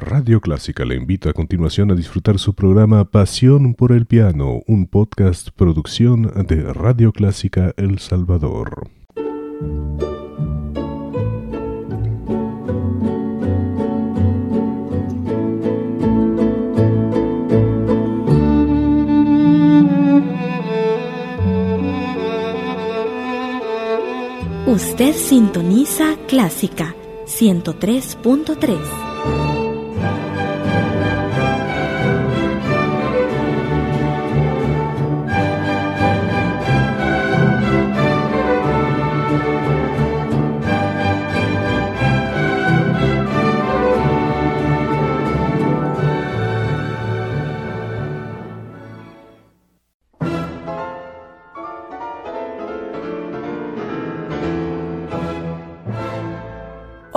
Radio Clásica le invita a continuación a disfrutar su programa Pasión por el Piano, un podcast producción de Radio Clásica El Salvador. Usted sintoniza Clásica 103.3.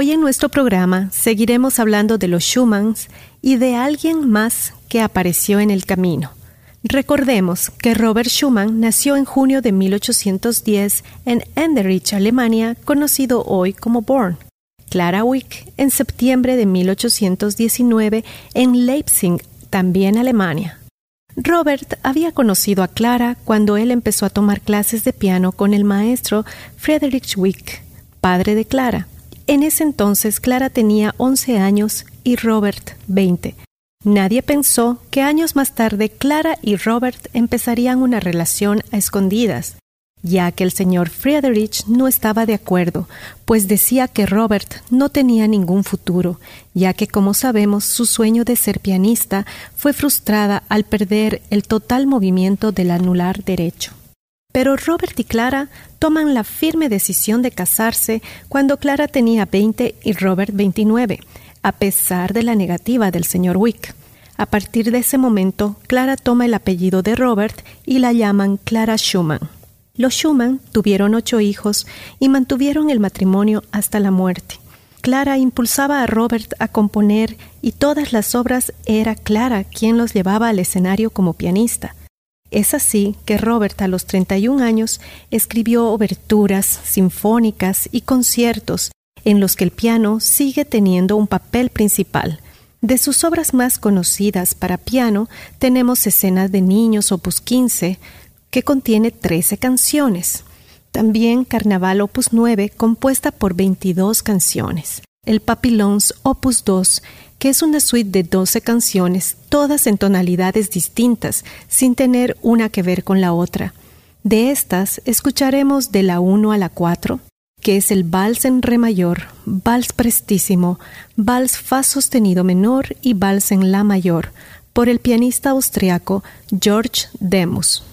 Hoy en nuestro programa seguiremos hablando de los Schumanns y de alguien más que apareció en el camino. Recordemos que Robert Schumann nació en junio de 1810 en Enderich, Alemania, conocido hoy como Born. Clara Wick en septiembre de 1819 en Leipzig, también Alemania. Robert había conocido a Clara cuando él empezó a tomar clases de piano con el maestro Friedrich Wick, padre de Clara. En ese entonces Clara tenía 11 años y Robert 20. Nadie pensó que años más tarde Clara y Robert empezarían una relación a escondidas, ya que el señor Friedrich no estaba de acuerdo, pues decía que Robert no tenía ningún futuro, ya que como sabemos su sueño de ser pianista fue frustrada al perder el total movimiento del anular derecho. Pero Robert y Clara toman la firme decisión de casarse cuando Clara tenía 20 y Robert 29, a pesar de la negativa del señor Wick. A partir de ese momento, Clara toma el apellido de Robert y la llaman Clara Schumann. Los Schumann tuvieron ocho hijos y mantuvieron el matrimonio hasta la muerte. Clara impulsaba a Robert a componer y todas las obras era Clara quien los llevaba al escenario como pianista. Es así que Robert a los 31 años escribió oberturas, sinfónicas y conciertos en los que el piano sigue teniendo un papel principal. De sus obras más conocidas para piano tenemos Escenas de Niños opus 15, que contiene 13 canciones. También Carnaval opus 9, compuesta por 22 canciones. El Papillons opus 2, que es una suite de 12 canciones, todas en tonalidades distintas, sin tener una que ver con la otra. De estas escucharemos de la 1 a la 4, que es el vals en re mayor, vals prestísimo, vals fa sostenido menor y vals en la mayor, por el pianista austriaco George Demus.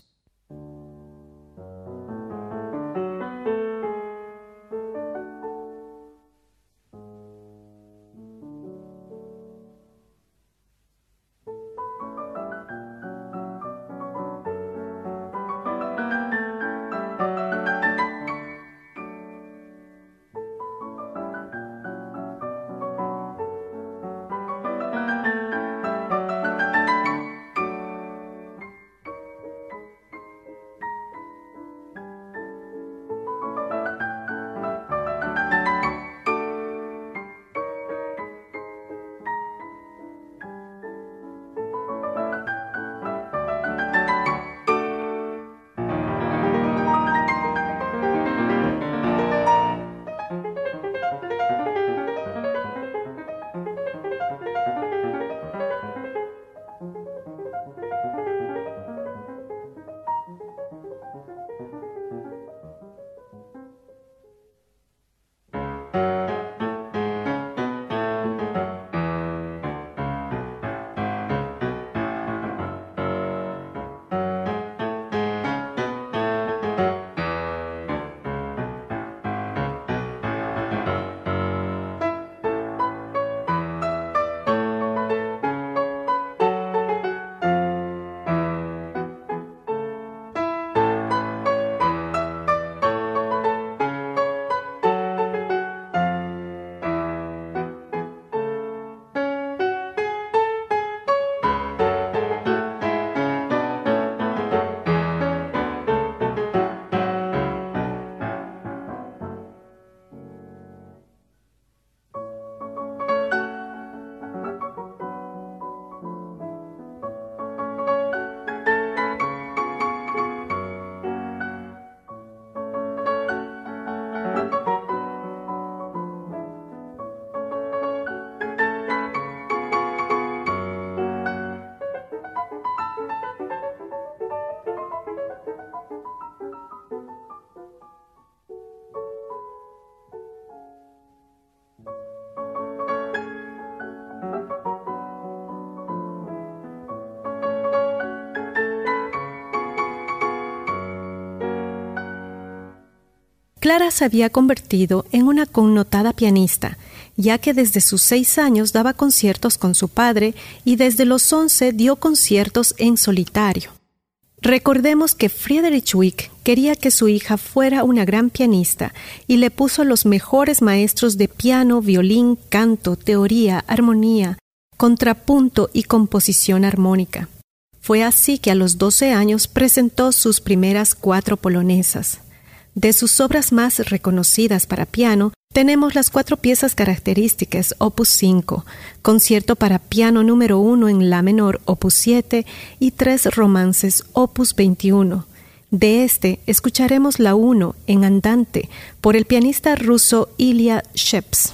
Clara se había convertido en una connotada pianista, ya que desde sus seis años daba conciertos con su padre y desde los once dio conciertos en solitario. Recordemos que Friedrich Wick quería que su hija fuera una gran pianista y le puso los mejores maestros de piano, violín, canto, teoría, armonía, contrapunto y composición armónica. Fue así que a los doce años presentó sus primeras cuatro polonesas. De sus obras más reconocidas para piano tenemos las cuatro piezas características opus 5, concierto para piano número 1 en la menor opus 7 y tres romances opus 21. De este escucharemos la 1 en andante por el pianista ruso Ilya Sheps.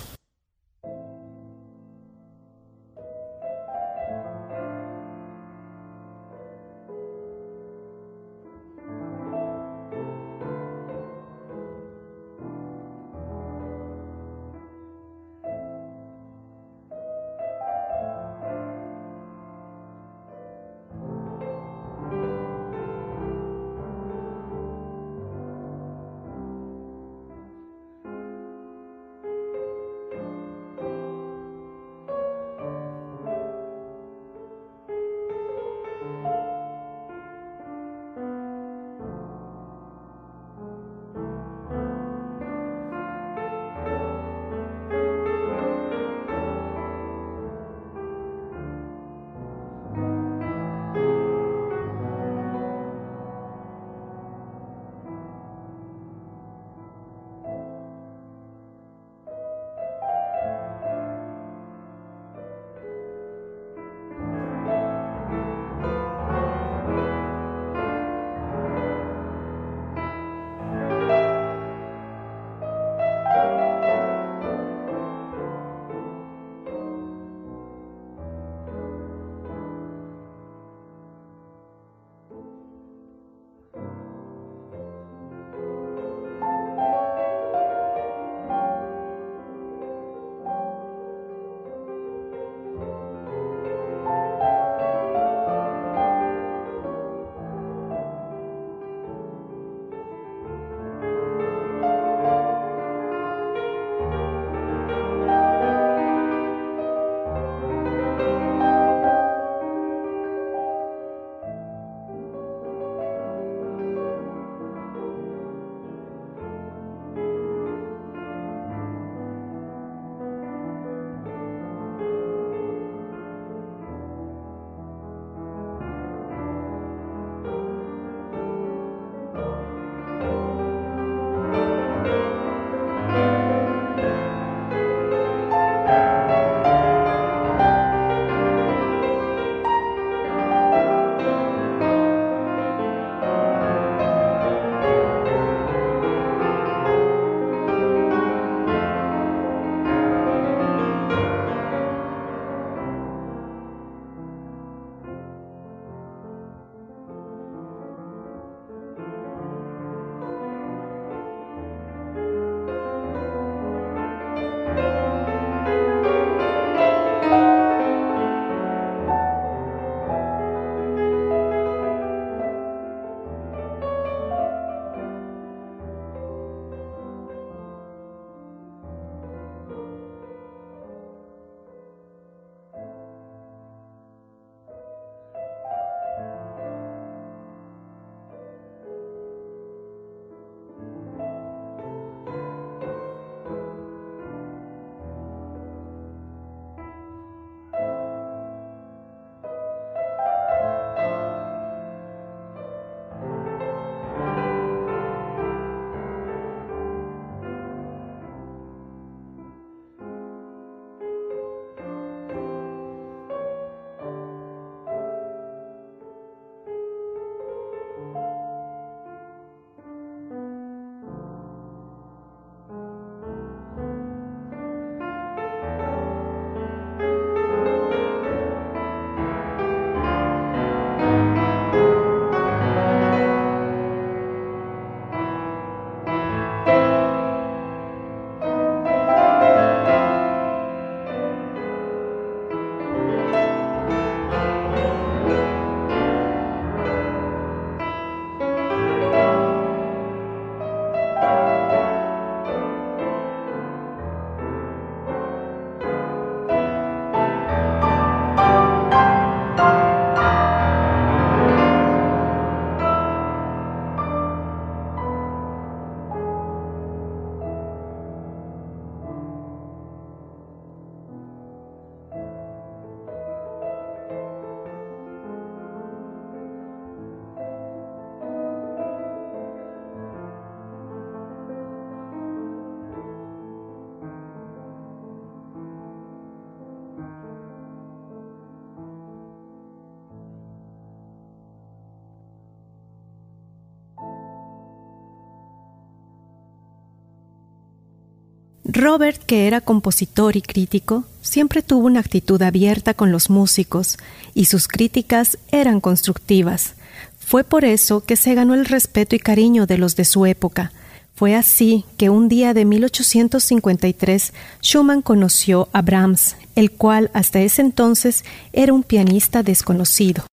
Robert, que era compositor y crítico, siempre tuvo una actitud abierta con los músicos y sus críticas eran constructivas. Fue por eso que se ganó el respeto y cariño de los de su época. Fue así que un día de 1853 Schumann conoció a Brahms, el cual hasta ese entonces era un pianista desconocido.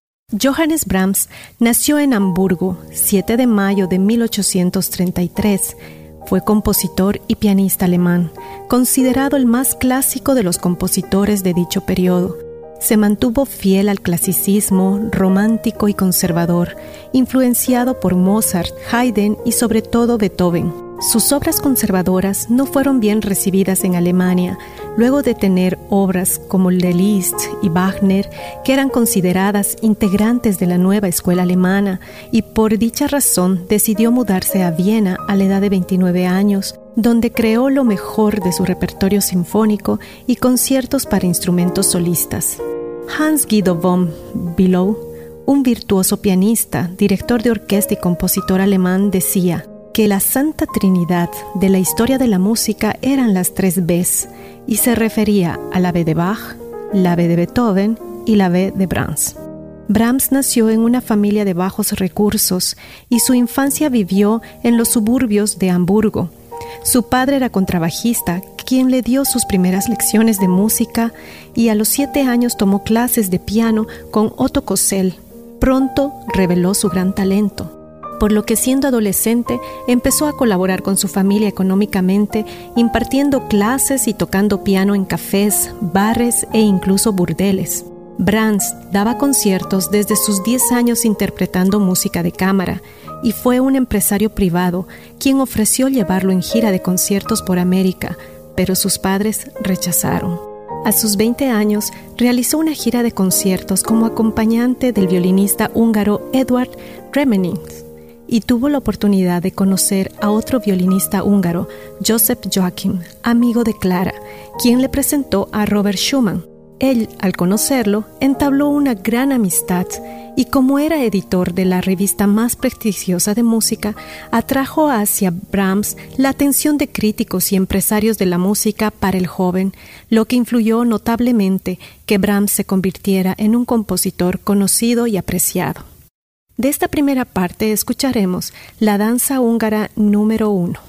Johannes Brahms nació en Hamburgo, 7 de mayo de 1833. Fue compositor y pianista alemán, considerado el más clásico de los compositores de dicho periodo. Se mantuvo fiel al clasicismo, romántico y conservador, influenciado por Mozart, Haydn y sobre todo Beethoven. Sus obras conservadoras no fueron bien recibidas en Alemania, luego de tener obras como el de Liszt y Wagner, que eran consideradas integrantes de la nueva escuela alemana, y por dicha razón decidió mudarse a Viena a la edad de 29 años, donde creó lo mejor de su repertorio sinfónico y conciertos para instrumentos solistas. Hans Guido von Bülow, un virtuoso pianista, director de orquesta y compositor alemán, decía que la Santa Trinidad de la historia de la música eran las tres Bs y se refería a la B de Bach, la B de Beethoven y la B de Brahms. Brahms nació en una familia de bajos recursos y su infancia vivió en los suburbios de Hamburgo, su padre era contrabajista, quien le dio sus primeras lecciones de música y a los siete años tomó clases de piano con Otto Kossel. Pronto reveló su gran talento, por lo que siendo adolescente empezó a colaborar con su familia económicamente, impartiendo clases y tocando piano en cafés, bares e incluso burdeles. Brahms daba conciertos desde sus 10 años interpretando música de cámara y fue un empresario privado quien ofreció llevarlo en gira de conciertos por América, pero sus padres rechazaron. A sus 20 años realizó una gira de conciertos como acompañante del violinista húngaro Edward Remenings y tuvo la oportunidad de conocer a otro violinista húngaro, Joseph Joachim, amigo de Clara, quien le presentó a Robert Schumann. Él, al conocerlo, entabló una gran amistad y como era editor de la revista más prestigiosa de música, atrajo hacia Brahms la atención de críticos y empresarios de la música para el joven, lo que influyó notablemente que Brahms se convirtiera en un compositor conocido y apreciado. De esta primera parte escucharemos la danza húngara número uno.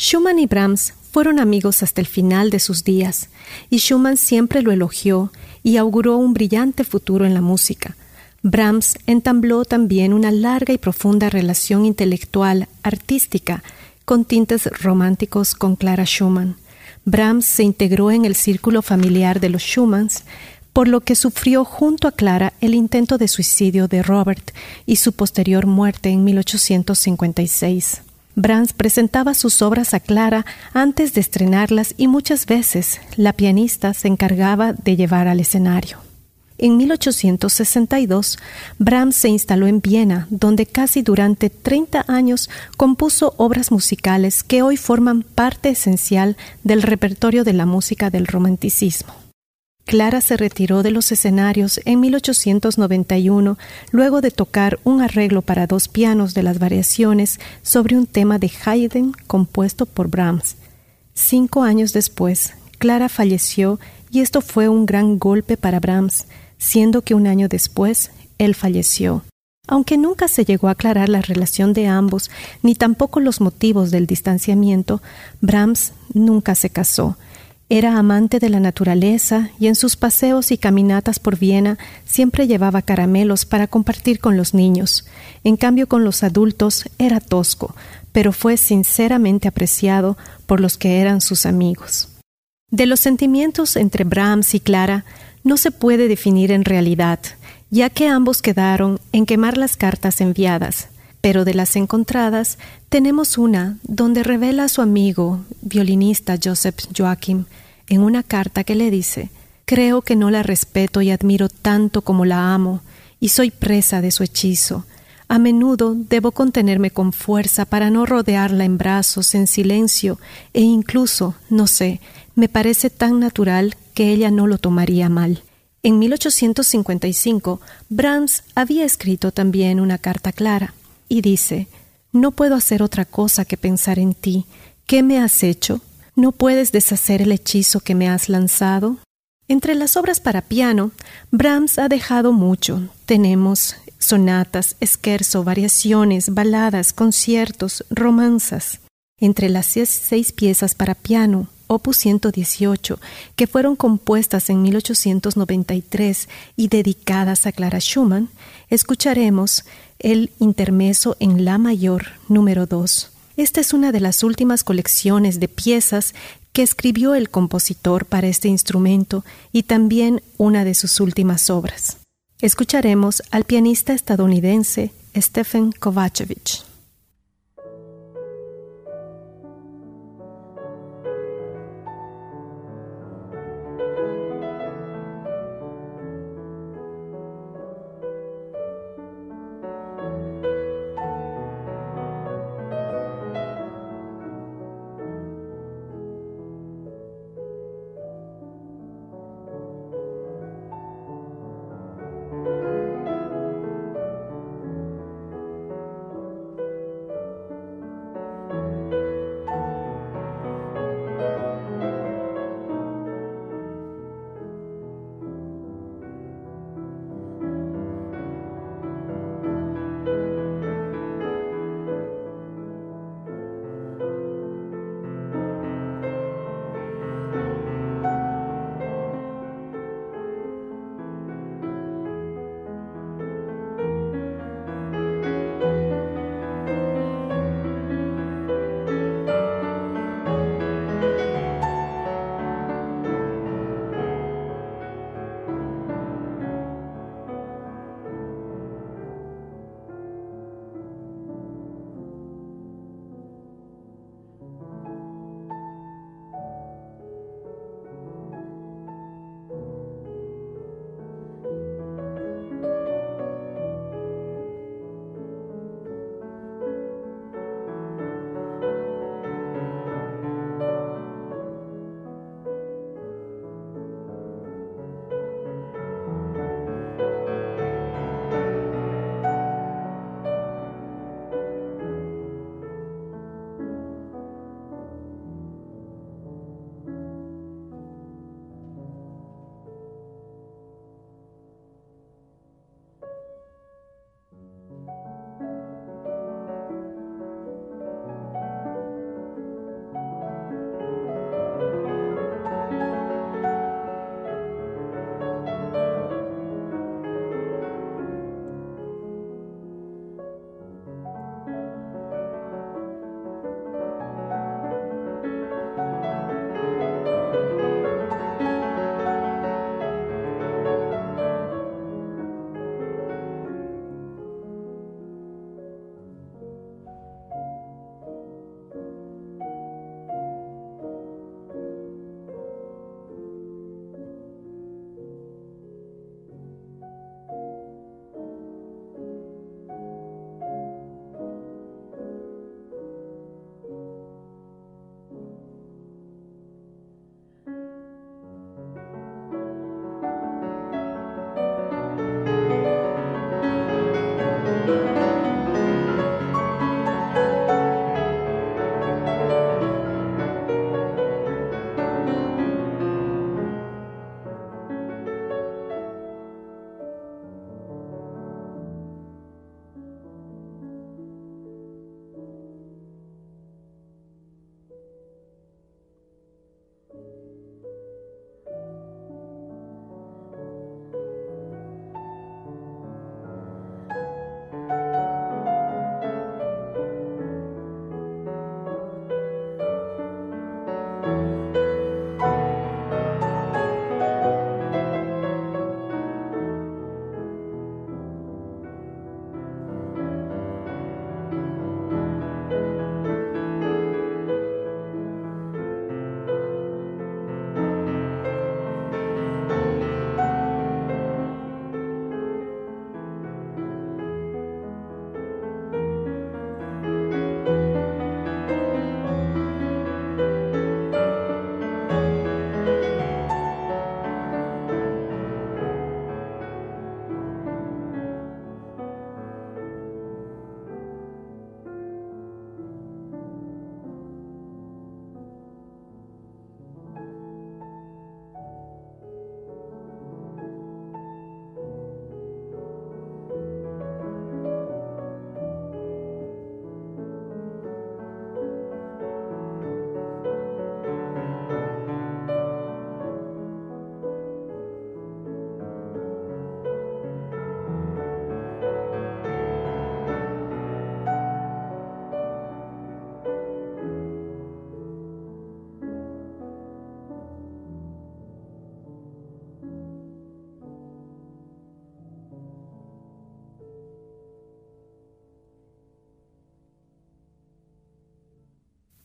Schumann y Brahms fueron amigos hasta el final de sus días, y Schumann siempre lo elogió y auguró un brillante futuro en la música. Brahms entabló también una larga y profunda relación intelectual, artística, con tintes románticos con Clara Schumann. Brahms se integró en el círculo familiar de los Schumanns, por lo que sufrió junto a Clara el intento de suicidio de Robert y su posterior muerte en 1856. Brahms presentaba sus obras a Clara antes de estrenarlas y muchas veces la pianista se encargaba de llevar al escenario. En 1862, Brahms se instaló en Viena, donde casi durante 30 años compuso obras musicales que hoy forman parte esencial del repertorio de la música del romanticismo. Clara se retiró de los escenarios en 1891 luego de tocar un arreglo para dos pianos de las variaciones sobre un tema de Haydn compuesto por Brahms. Cinco años después, Clara falleció y esto fue un gran golpe para Brahms, siendo que un año después él falleció. Aunque nunca se llegó a aclarar la relación de ambos, ni tampoco los motivos del distanciamiento, Brahms nunca se casó. Era amante de la naturaleza y en sus paseos y caminatas por Viena siempre llevaba caramelos para compartir con los niños. En cambio con los adultos era tosco, pero fue sinceramente apreciado por los que eran sus amigos. De los sentimientos entre Brahms y Clara no se puede definir en realidad, ya que ambos quedaron en quemar las cartas enviadas, pero de las encontradas tenemos una donde revela a su amigo, violinista Joseph Joachim, en una carta que le dice Creo que no la respeto y admiro tanto como la amo, y soy presa de su hechizo. A menudo debo contenerme con fuerza para no rodearla en brazos, en silencio, e incluso, no sé, me parece tan natural que ella no lo tomaría mal. En 1855, Brahms había escrito también una carta clara, y dice No puedo hacer otra cosa que pensar en ti. ¿Qué me has hecho? ¿No puedes deshacer el hechizo que me has lanzado? Entre las obras para piano, Brahms ha dejado mucho. Tenemos sonatas, esquerzo, variaciones, baladas, conciertos, romanzas. Entre las seis piezas para piano, opus 118, que fueron compuestas en 1893 y dedicadas a Clara Schumann, escucharemos el intermeso en La mayor número 2. Esta es una de las últimas colecciones de piezas que escribió el compositor para este instrumento y también una de sus últimas obras. Escucharemos al pianista estadounidense Stephen Kovacevic.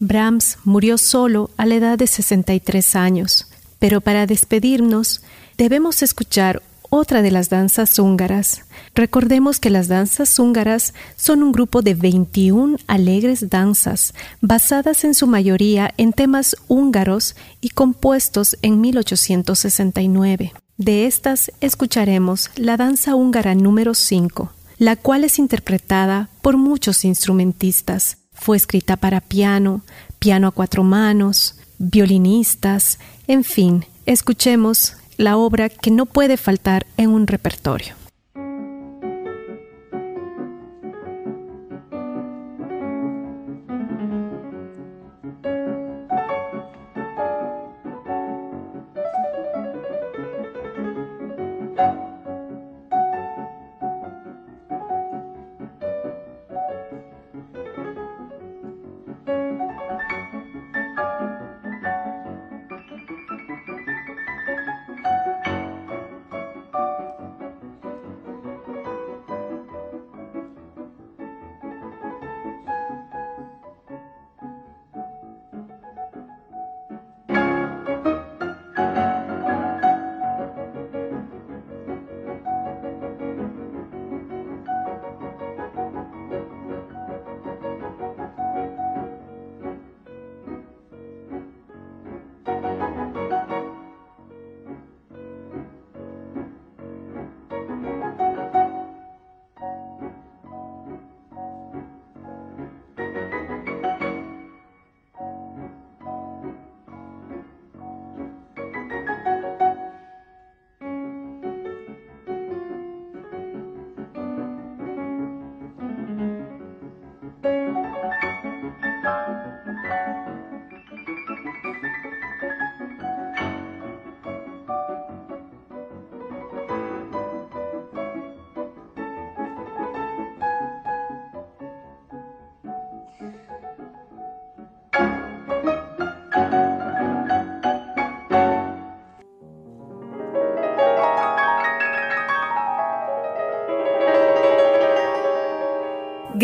Brahms murió solo a la edad de 63 años, pero para despedirnos debemos escuchar otra de las danzas húngaras. Recordemos que las danzas húngaras son un grupo de 21 alegres danzas, basadas en su mayoría en temas húngaros y compuestos en 1869. De estas escucharemos la danza húngara número 5, la cual es interpretada por muchos instrumentistas. Fue escrita para piano, piano a cuatro manos, violinistas, en fin, escuchemos la obra que no puede faltar en un repertorio.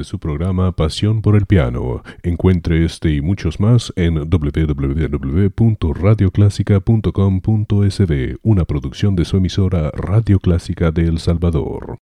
de su programa Pasión por el Piano. Encuentre este y muchos más en www.radioclásica.com.sb, una producción de su emisora Radio Clásica de El Salvador.